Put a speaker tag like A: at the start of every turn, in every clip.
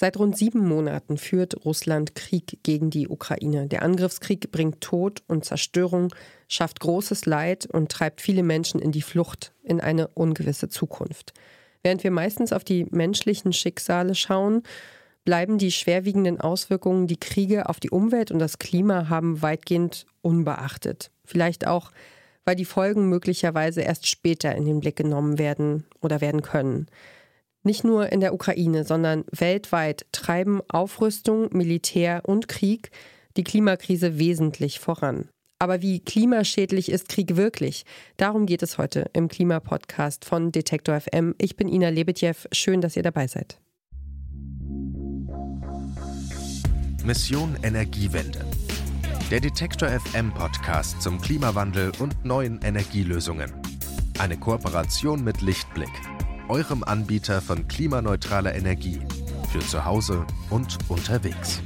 A: Seit rund sieben Monaten führt Russland Krieg gegen die Ukraine. Der Angriffskrieg bringt Tod und Zerstörung, schafft großes Leid und treibt viele Menschen in die Flucht, in eine ungewisse Zukunft. Während wir meistens auf die menschlichen Schicksale schauen, bleiben die schwerwiegenden Auswirkungen, die Kriege auf die Umwelt und das Klima haben, weitgehend unbeachtet. Vielleicht auch, weil die Folgen möglicherweise erst später in den Blick genommen werden oder werden können. Nicht nur in der Ukraine, sondern weltweit treiben Aufrüstung, Militär und Krieg die Klimakrise wesentlich voran. Aber wie klimaschädlich ist Krieg wirklich? Darum geht es heute im Klimapodcast von Detektor FM. Ich bin Ina Lebetjew. Schön, dass ihr dabei seid.
B: Mission Energiewende. Der Detektor FM Podcast zum Klimawandel und neuen Energielösungen. Eine Kooperation mit Lichtblick eurem Anbieter von klimaneutraler Energie für zu Hause und unterwegs.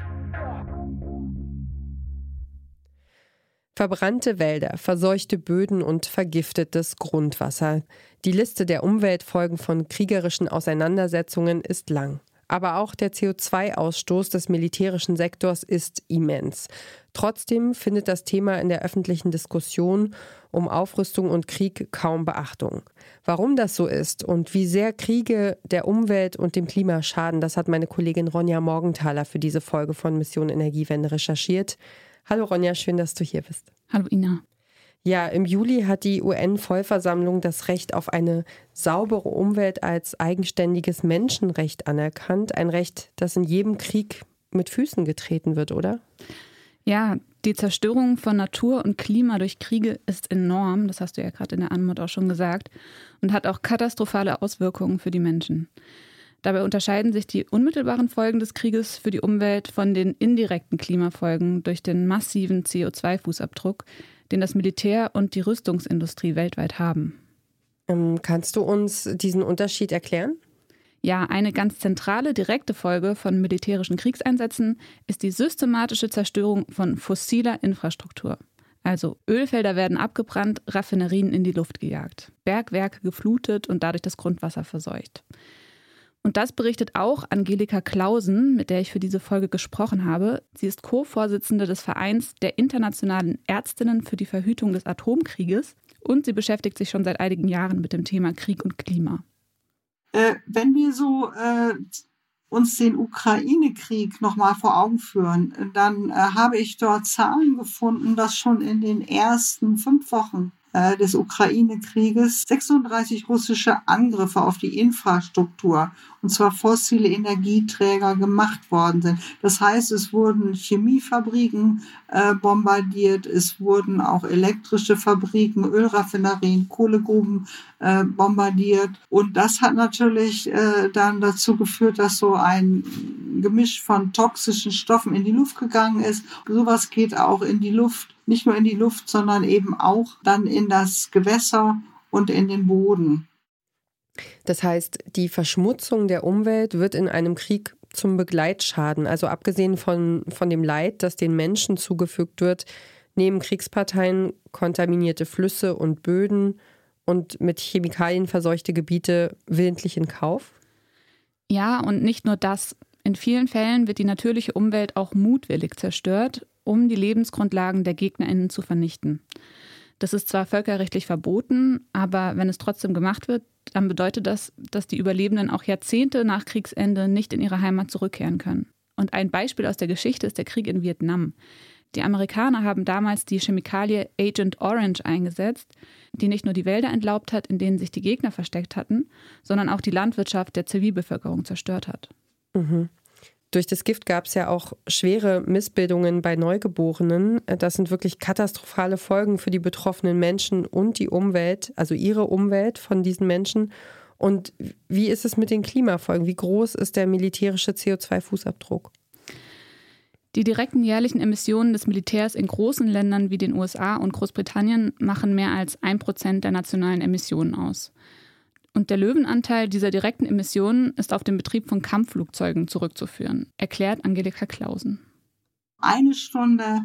A: Verbrannte Wälder, verseuchte Böden und vergiftetes Grundwasser. Die Liste der Umweltfolgen von kriegerischen Auseinandersetzungen ist lang. Aber auch der CO2-Ausstoß des militärischen Sektors ist immens. Trotzdem findet das Thema in der öffentlichen Diskussion um Aufrüstung und Krieg kaum Beachtung. Warum das so ist und wie sehr Kriege der Umwelt und dem Klima schaden, das hat meine Kollegin Ronja Morgenthaler für diese Folge von Mission Energiewende recherchiert. Hallo Ronja, schön, dass du hier bist.
C: Hallo Ina.
A: Ja, im Juli hat die UN-Vollversammlung das Recht auf eine saubere Umwelt als eigenständiges Menschenrecht anerkannt. Ein Recht, das in jedem Krieg mit Füßen getreten wird, oder?
C: Ja, die Zerstörung von Natur und Klima durch Kriege ist enorm, das hast du ja gerade in der Anmut auch schon gesagt, und hat auch katastrophale Auswirkungen für die Menschen. Dabei unterscheiden sich die unmittelbaren Folgen des Krieges für die Umwelt von den indirekten Klimafolgen durch den massiven CO2-Fußabdruck, den das Militär und die Rüstungsindustrie weltweit haben.
A: Ähm, kannst du uns diesen Unterschied erklären?
C: Ja, eine ganz zentrale direkte Folge von militärischen Kriegseinsätzen ist die systematische Zerstörung von fossiler Infrastruktur. Also Ölfelder werden abgebrannt, Raffinerien in die Luft gejagt, Bergwerke geflutet und dadurch das Grundwasser verseucht. Und das berichtet auch Angelika Klausen, mit der ich für diese Folge gesprochen habe. Sie ist Co-Vorsitzende des Vereins der internationalen Ärztinnen für die Verhütung des Atomkrieges und sie beschäftigt sich schon seit einigen Jahren mit dem Thema Krieg und Klima.
D: Äh, wenn wir so äh, uns den Ukraine-Krieg nochmal vor Augen führen, dann äh, habe ich dort Zahlen gefunden, dass schon in den ersten fünf Wochen äh, des Ukraine-Krieges 36 russische Angriffe auf die Infrastruktur, und zwar fossile Energieträger, gemacht worden sind. Das heißt, es wurden Chemiefabriken äh, bombardiert, es wurden auch elektrische Fabriken, Ölraffinerien, Kohlegruben äh, bombardiert. Und das hat natürlich äh, dann dazu geführt, dass so ein Gemisch von toxischen Stoffen in die Luft gegangen ist. Sowas geht auch in die Luft nicht nur in die Luft, sondern eben auch dann in das Gewässer und in den Boden.
A: Das heißt, die Verschmutzung der Umwelt wird in einem Krieg zum Begleitschaden. Also abgesehen von, von dem Leid, das den Menschen zugefügt wird, nehmen Kriegsparteien kontaminierte Flüsse und Böden und mit Chemikalien verseuchte Gebiete willentlich in Kauf?
C: Ja, und nicht nur das. In vielen Fällen wird die natürliche Umwelt auch mutwillig zerstört um die Lebensgrundlagen der GegnerInnen zu vernichten. Das ist zwar völkerrechtlich verboten, aber wenn es trotzdem gemacht wird, dann bedeutet das, dass die Überlebenden auch Jahrzehnte nach Kriegsende nicht in ihre Heimat zurückkehren können. Und ein Beispiel aus der Geschichte ist der Krieg in Vietnam. Die Amerikaner haben damals die Chemikalie Agent Orange eingesetzt, die nicht nur die Wälder entlaubt hat, in denen sich die Gegner versteckt hatten, sondern auch die Landwirtschaft der Zivilbevölkerung zerstört hat.
A: Mhm. Durch das Gift gab es ja auch schwere Missbildungen bei Neugeborenen. Das sind wirklich katastrophale Folgen für die betroffenen Menschen und die Umwelt, also ihre Umwelt von diesen Menschen. Und wie ist es mit den Klimafolgen? Wie groß ist der militärische CO2-Fußabdruck?
C: Die direkten jährlichen Emissionen des Militärs in großen Ländern wie den USA und Großbritannien machen mehr als ein Prozent der nationalen Emissionen aus. Und der Löwenanteil dieser direkten Emissionen ist auf den Betrieb von Kampfflugzeugen zurückzuführen, erklärt Angelika Klausen.
D: Eine Stunde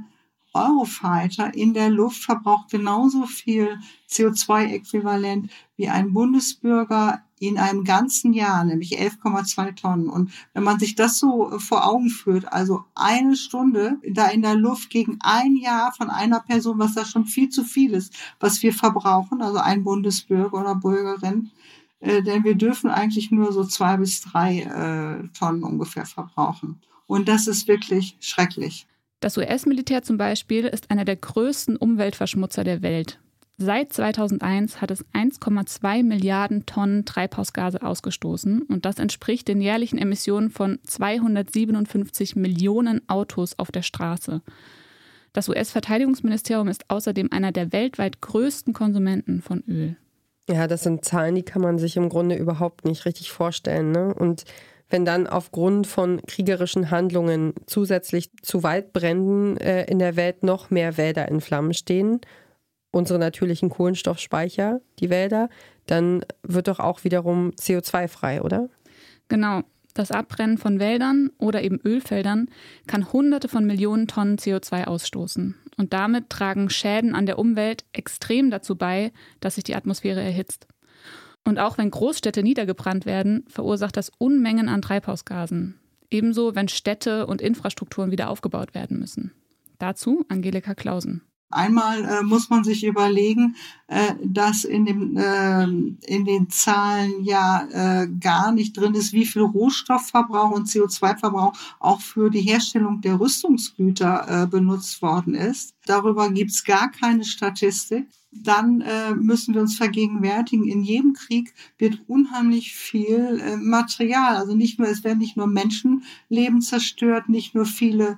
D: Eurofighter in der Luft verbraucht genauso viel CO2-Äquivalent wie ein Bundesbürger in einem ganzen Jahr, nämlich 11,2 Tonnen. Und wenn man sich das so vor Augen führt, also eine Stunde da in der Luft gegen ein Jahr von einer Person, was da schon viel zu viel ist, was wir verbrauchen, also ein Bundesbürger oder Bürgerin, äh, denn wir dürfen eigentlich nur so zwei bis drei äh, Tonnen ungefähr verbrauchen. Und das ist wirklich schrecklich.
C: Das US-Militär zum Beispiel ist einer der größten Umweltverschmutzer der Welt. Seit 2001 hat es 1,2 Milliarden Tonnen Treibhausgase ausgestoßen und das entspricht den jährlichen Emissionen von 257 Millionen Autos auf der Straße. Das US-Verteidigungsministerium ist außerdem einer der weltweit größten Konsumenten von Öl.
A: Ja, das sind Zahlen, die kann man sich im Grunde überhaupt nicht richtig vorstellen. Ne? Und wenn dann aufgrund von kriegerischen Handlungen zusätzlich zu Waldbränden äh, in der Welt noch mehr Wälder in Flammen stehen unsere natürlichen Kohlenstoffspeicher, die Wälder, dann wird doch auch wiederum CO2 frei, oder?
C: Genau. Das Abbrennen von Wäldern oder eben Ölfeldern kann Hunderte von Millionen Tonnen CO2 ausstoßen. Und damit tragen Schäden an der Umwelt extrem dazu bei, dass sich die Atmosphäre erhitzt. Und auch wenn Großstädte niedergebrannt werden, verursacht das Unmengen an Treibhausgasen. Ebenso, wenn Städte und Infrastrukturen wieder aufgebaut werden müssen. Dazu Angelika Klausen.
D: Einmal äh, muss man sich überlegen, äh, dass in, dem, äh, in den Zahlen ja äh, gar nicht drin ist, wie viel Rohstoffverbrauch und CO2-Verbrauch auch für die Herstellung der Rüstungsgüter äh, benutzt worden ist. Darüber gibt's gar keine Statistik. Dann äh, müssen wir uns vergegenwärtigen, in jedem Krieg wird unheimlich viel äh, Material, also nicht nur, es werden nicht nur Menschenleben zerstört, nicht nur viele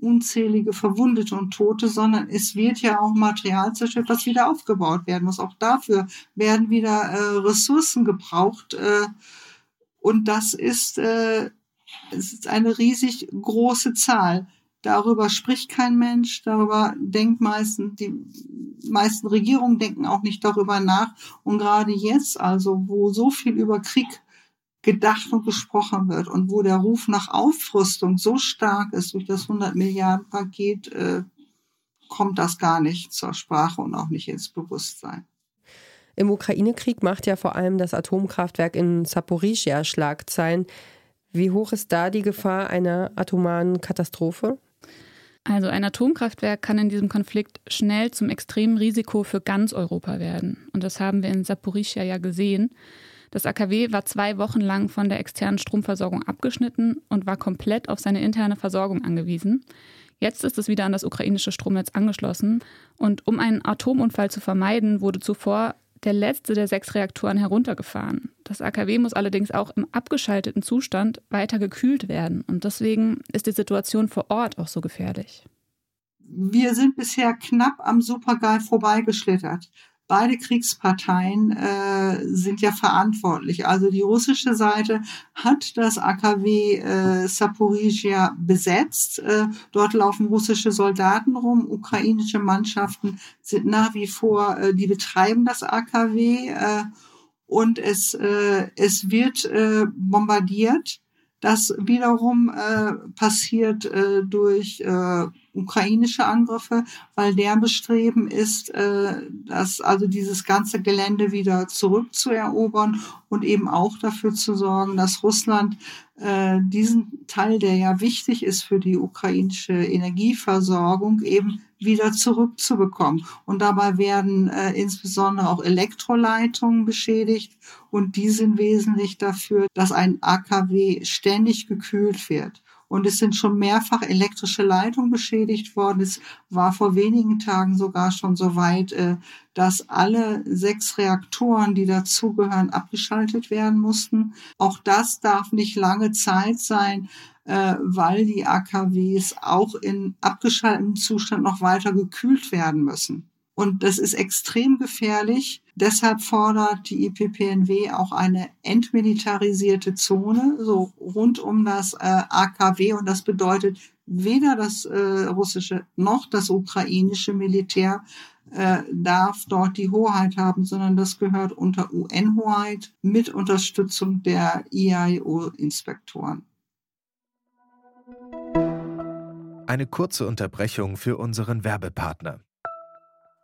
D: unzählige Verwundete und Tote, sondern es wird ja auch Material zerstört, was wieder aufgebaut werden muss. Auch dafür werden wieder äh, Ressourcen gebraucht. Äh, und das ist, äh, es ist eine riesig große Zahl. Darüber spricht kein Mensch, darüber denkt meistens, die meisten Regierungen denken auch nicht darüber nach. Und gerade jetzt, also wo so viel über Krieg gedacht und gesprochen wird und wo der Ruf nach Aufrüstung so stark ist durch das 100 Milliarden Paket, äh, kommt das gar nicht zur Sprache und auch nicht ins Bewusstsein.
A: Im Ukraine-Krieg macht ja vor allem das Atomkraftwerk in Saporischia Schlagzeilen. Wie hoch ist da die Gefahr einer atomaren Katastrophe?
C: Also ein Atomkraftwerk kann in diesem Konflikt schnell zum extremen Risiko für ganz Europa werden. Und das haben wir in Saporischia ja gesehen. Das AKW war zwei Wochen lang von der externen Stromversorgung abgeschnitten und war komplett auf seine interne Versorgung angewiesen. Jetzt ist es wieder an das ukrainische Stromnetz angeschlossen und um einen Atomunfall zu vermeiden, wurde zuvor der letzte der sechs Reaktoren heruntergefahren. Das AKW muss allerdings auch im abgeschalteten Zustand weiter gekühlt werden und deswegen ist die Situation vor Ort auch so gefährlich.
D: Wir sind bisher knapp am Supergal vorbeigeschlittert beide Kriegsparteien äh, sind ja verantwortlich. Also die russische Seite hat das AKW äh, Saporizhia besetzt. Äh, dort laufen russische Soldaten rum. Ukrainische Mannschaften sind nach wie vor, äh, die betreiben das AKW äh, und es, äh, es wird äh, bombardiert. Das wiederum äh, passiert äh, durch äh, ukrainische Angriffe, weil der Bestreben ist, äh, dass also dieses ganze Gelände wieder zurückzuerobern und eben auch dafür zu sorgen, dass Russland äh, diesen Teil, der ja wichtig ist für die ukrainische Energieversorgung, eben wieder zurückzubekommen. Und dabei werden äh, insbesondere auch Elektroleitungen beschädigt und die sind wesentlich dafür, dass ein AKW ständig gekühlt wird. Und es sind schon mehrfach elektrische Leitungen beschädigt worden. Es war vor wenigen Tagen sogar schon so weit, äh, dass alle sechs Reaktoren, die dazugehören, abgeschaltet werden mussten. Auch das darf nicht lange Zeit sein, äh, weil die AKWs auch in abgeschaltetem Zustand noch weiter gekühlt werden müssen. Und das ist extrem gefährlich. Deshalb fordert die IPPNW auch eine entmilitarisierte Zone, so rund um das äh, AKW. Und das bedeutet, weder das äh, russische noch das ukrainische Militär äh, darf dort die Hoheit haben, sondern das gehört unter UN-Hoheit mit Unterstützung der IAEO-Inspektoren.
B: Eine kurze Unterbrechung für unseren Werbepartner.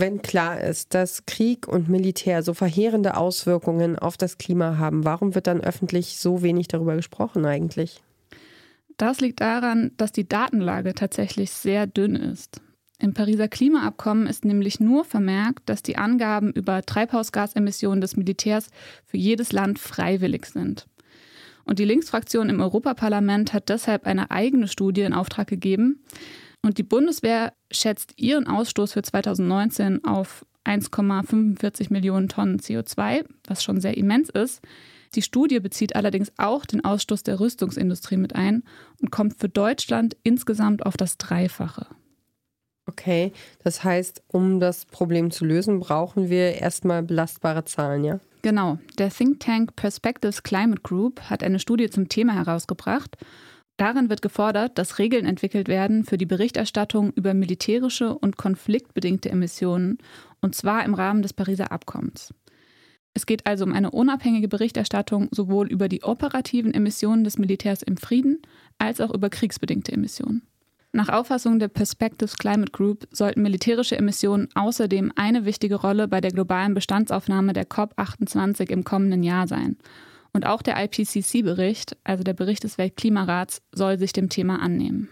A: Wenn klar ist, dass Krieg und Militär so verheerende Auswirkungen auf das Klima haben, warum wird dann öffentlich so wenig darüber gesprochen eigentlich?
C: Das liegt daran, dass die Datenlage tatsächlich sehr dünn ist. Im Pariser Klimaabkommen ist nämlich nur vermerkt, dass die Angaben über Treibhausgasemissionen des Militärs für jedes Land freiwillig sind. Und die Linksfraktion im Europaparlament hat deshalb eine eigene Studie in Auftrag gegeben, und die Bundeswehr schätzt ihren Ausstoß für 2019 auf 1,45 Millionen Tonnen CO2, was schon sehr immens ist. Die Studie bezieht allerdings auch den Ausstoß der Rüstungsindustrie mit ein und kommt für Deutschland insgesamt auf das Dreifache.
A: Okay, das heißt, um das Problem zu lösen, brauchen wir erstmal belastbare Zahlen, ja?
C: Genau. Der Think Tank Perspectives Climate Group hat eine Studie zum Thema herausgebracht Darin wird gefordert, dass Regeln entwickelt werden für die Berichterstattung über militärische und konfliktbedingte Emissionen, und zwar im Rahmen des Pariser Abkommens. Es geht also um eine unabhängige Berichterstattung sowohl über die operativen Emissionen des Militärs im Frieden als auch über kriegsbedingte Emissionen. Nach Auffassung der Perspectives Climate Group sollten militärische Emissionen außerdem eine wichtige Rolle bei der globalen Bestandsaufnahme der COP28 im kommenden Jahr sein und auch der IPCC-Bericht, also der Bericht des Weltklimarats, soll sich dem Thema annehmen.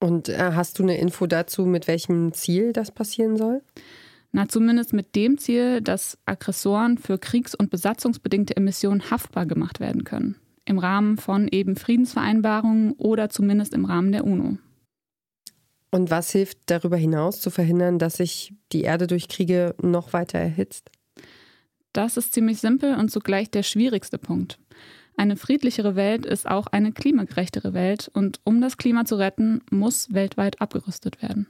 A: Und äh, hast du eine Info dazu, mit welchem Ziel das passieren soll?
C: Na, zumindest mit dem Ziel, dass Aggressoren für kriegs- und besatzungsbedingte Emissionen haftbar gemacht werden können. Im Rahmen von eben Friedensvereinbarungen oder zumindest im Rahmen der UNO.
A: Und was hilft darüber hinaus zu verhindern, dass sich die Erde durch Kriege noch weiter erhitzt?
C: Das ist ziemlich simpel und zugleich der schwierigste Punkt. Eine friedlichere Welt ist auch eine klimagerechtere Welt und um das Klima zu retten, muss weltweit abgerüstet werden.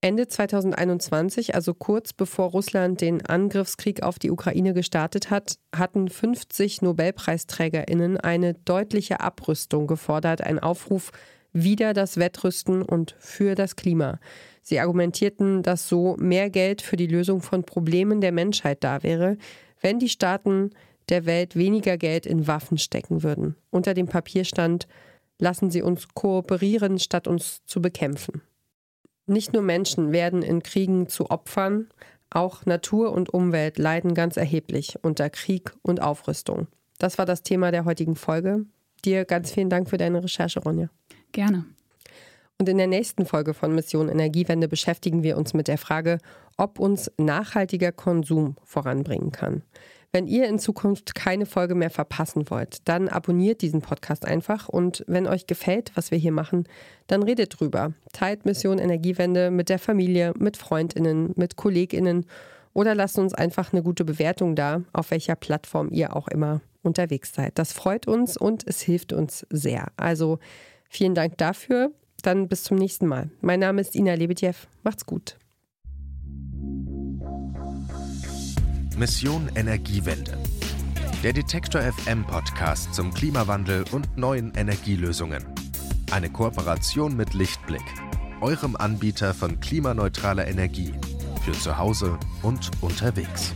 A: Ende 2021, also kurz bevor Russland den Angriffskrieg auf die Ukraine gestartet hat, hatten 50 Nobelpreisträgerinnen eine deutliche Abrüstung gefordert, ein Aufruf wieder das Wettrüsten und für das Klima. Sie argumentierten, dass so mehr Geld für die Lösung von Problemen der Menschheit da wäre, wenn die Staaten der Welt weniger Geld in Waffen stecken würden. Unter dem Papier stand, lassen Sie uns kooperieren, statt uns zu bekämpfen. Nicht nur Menschen werden in Kriegen zu Opfern, auch Natur und Umwelt leiden ganz erheblich unter Krieg und Aufrüstung. Das war das Thema der heutigen Folge. Dir ganz vielen Dank für deine Recherche, Ronja.
C: Gerne.
A: Und in der nächsten Folge von Mission Energiewende beschäftigen wir uns mit der Frage, ob uns nachhaltiger Konsum voranbringen kann. Wenn ihr in Zukunft keine Folge mehr verpassen wollt, dann abonniert diesen Podcast einfach und wenn euch gefällt, was wir hier machen, dann redet drüber. Teilt Mission Energiewende mit der Familie, mit Freundinnen, mit Kolleginnen oder lasst uns einfach eine gute Bewertung da, auf welcher Plattform ihr auch immer unterwegs seid. Das freut uns und es hilft uns sehr. Also vielen Dank dafür dann bis zum nächsten Mal. Mein Name ist Ina Lebedjew. Macht's gut.
B: Mission Energiewende. Der Detektor FM Podcast zum Klimawandel und neuen Energielösungen. Eine Kooperation mit Lichtblick, eurem Anbieter von klimaneutraler Energie für zu Hause und unterwegs.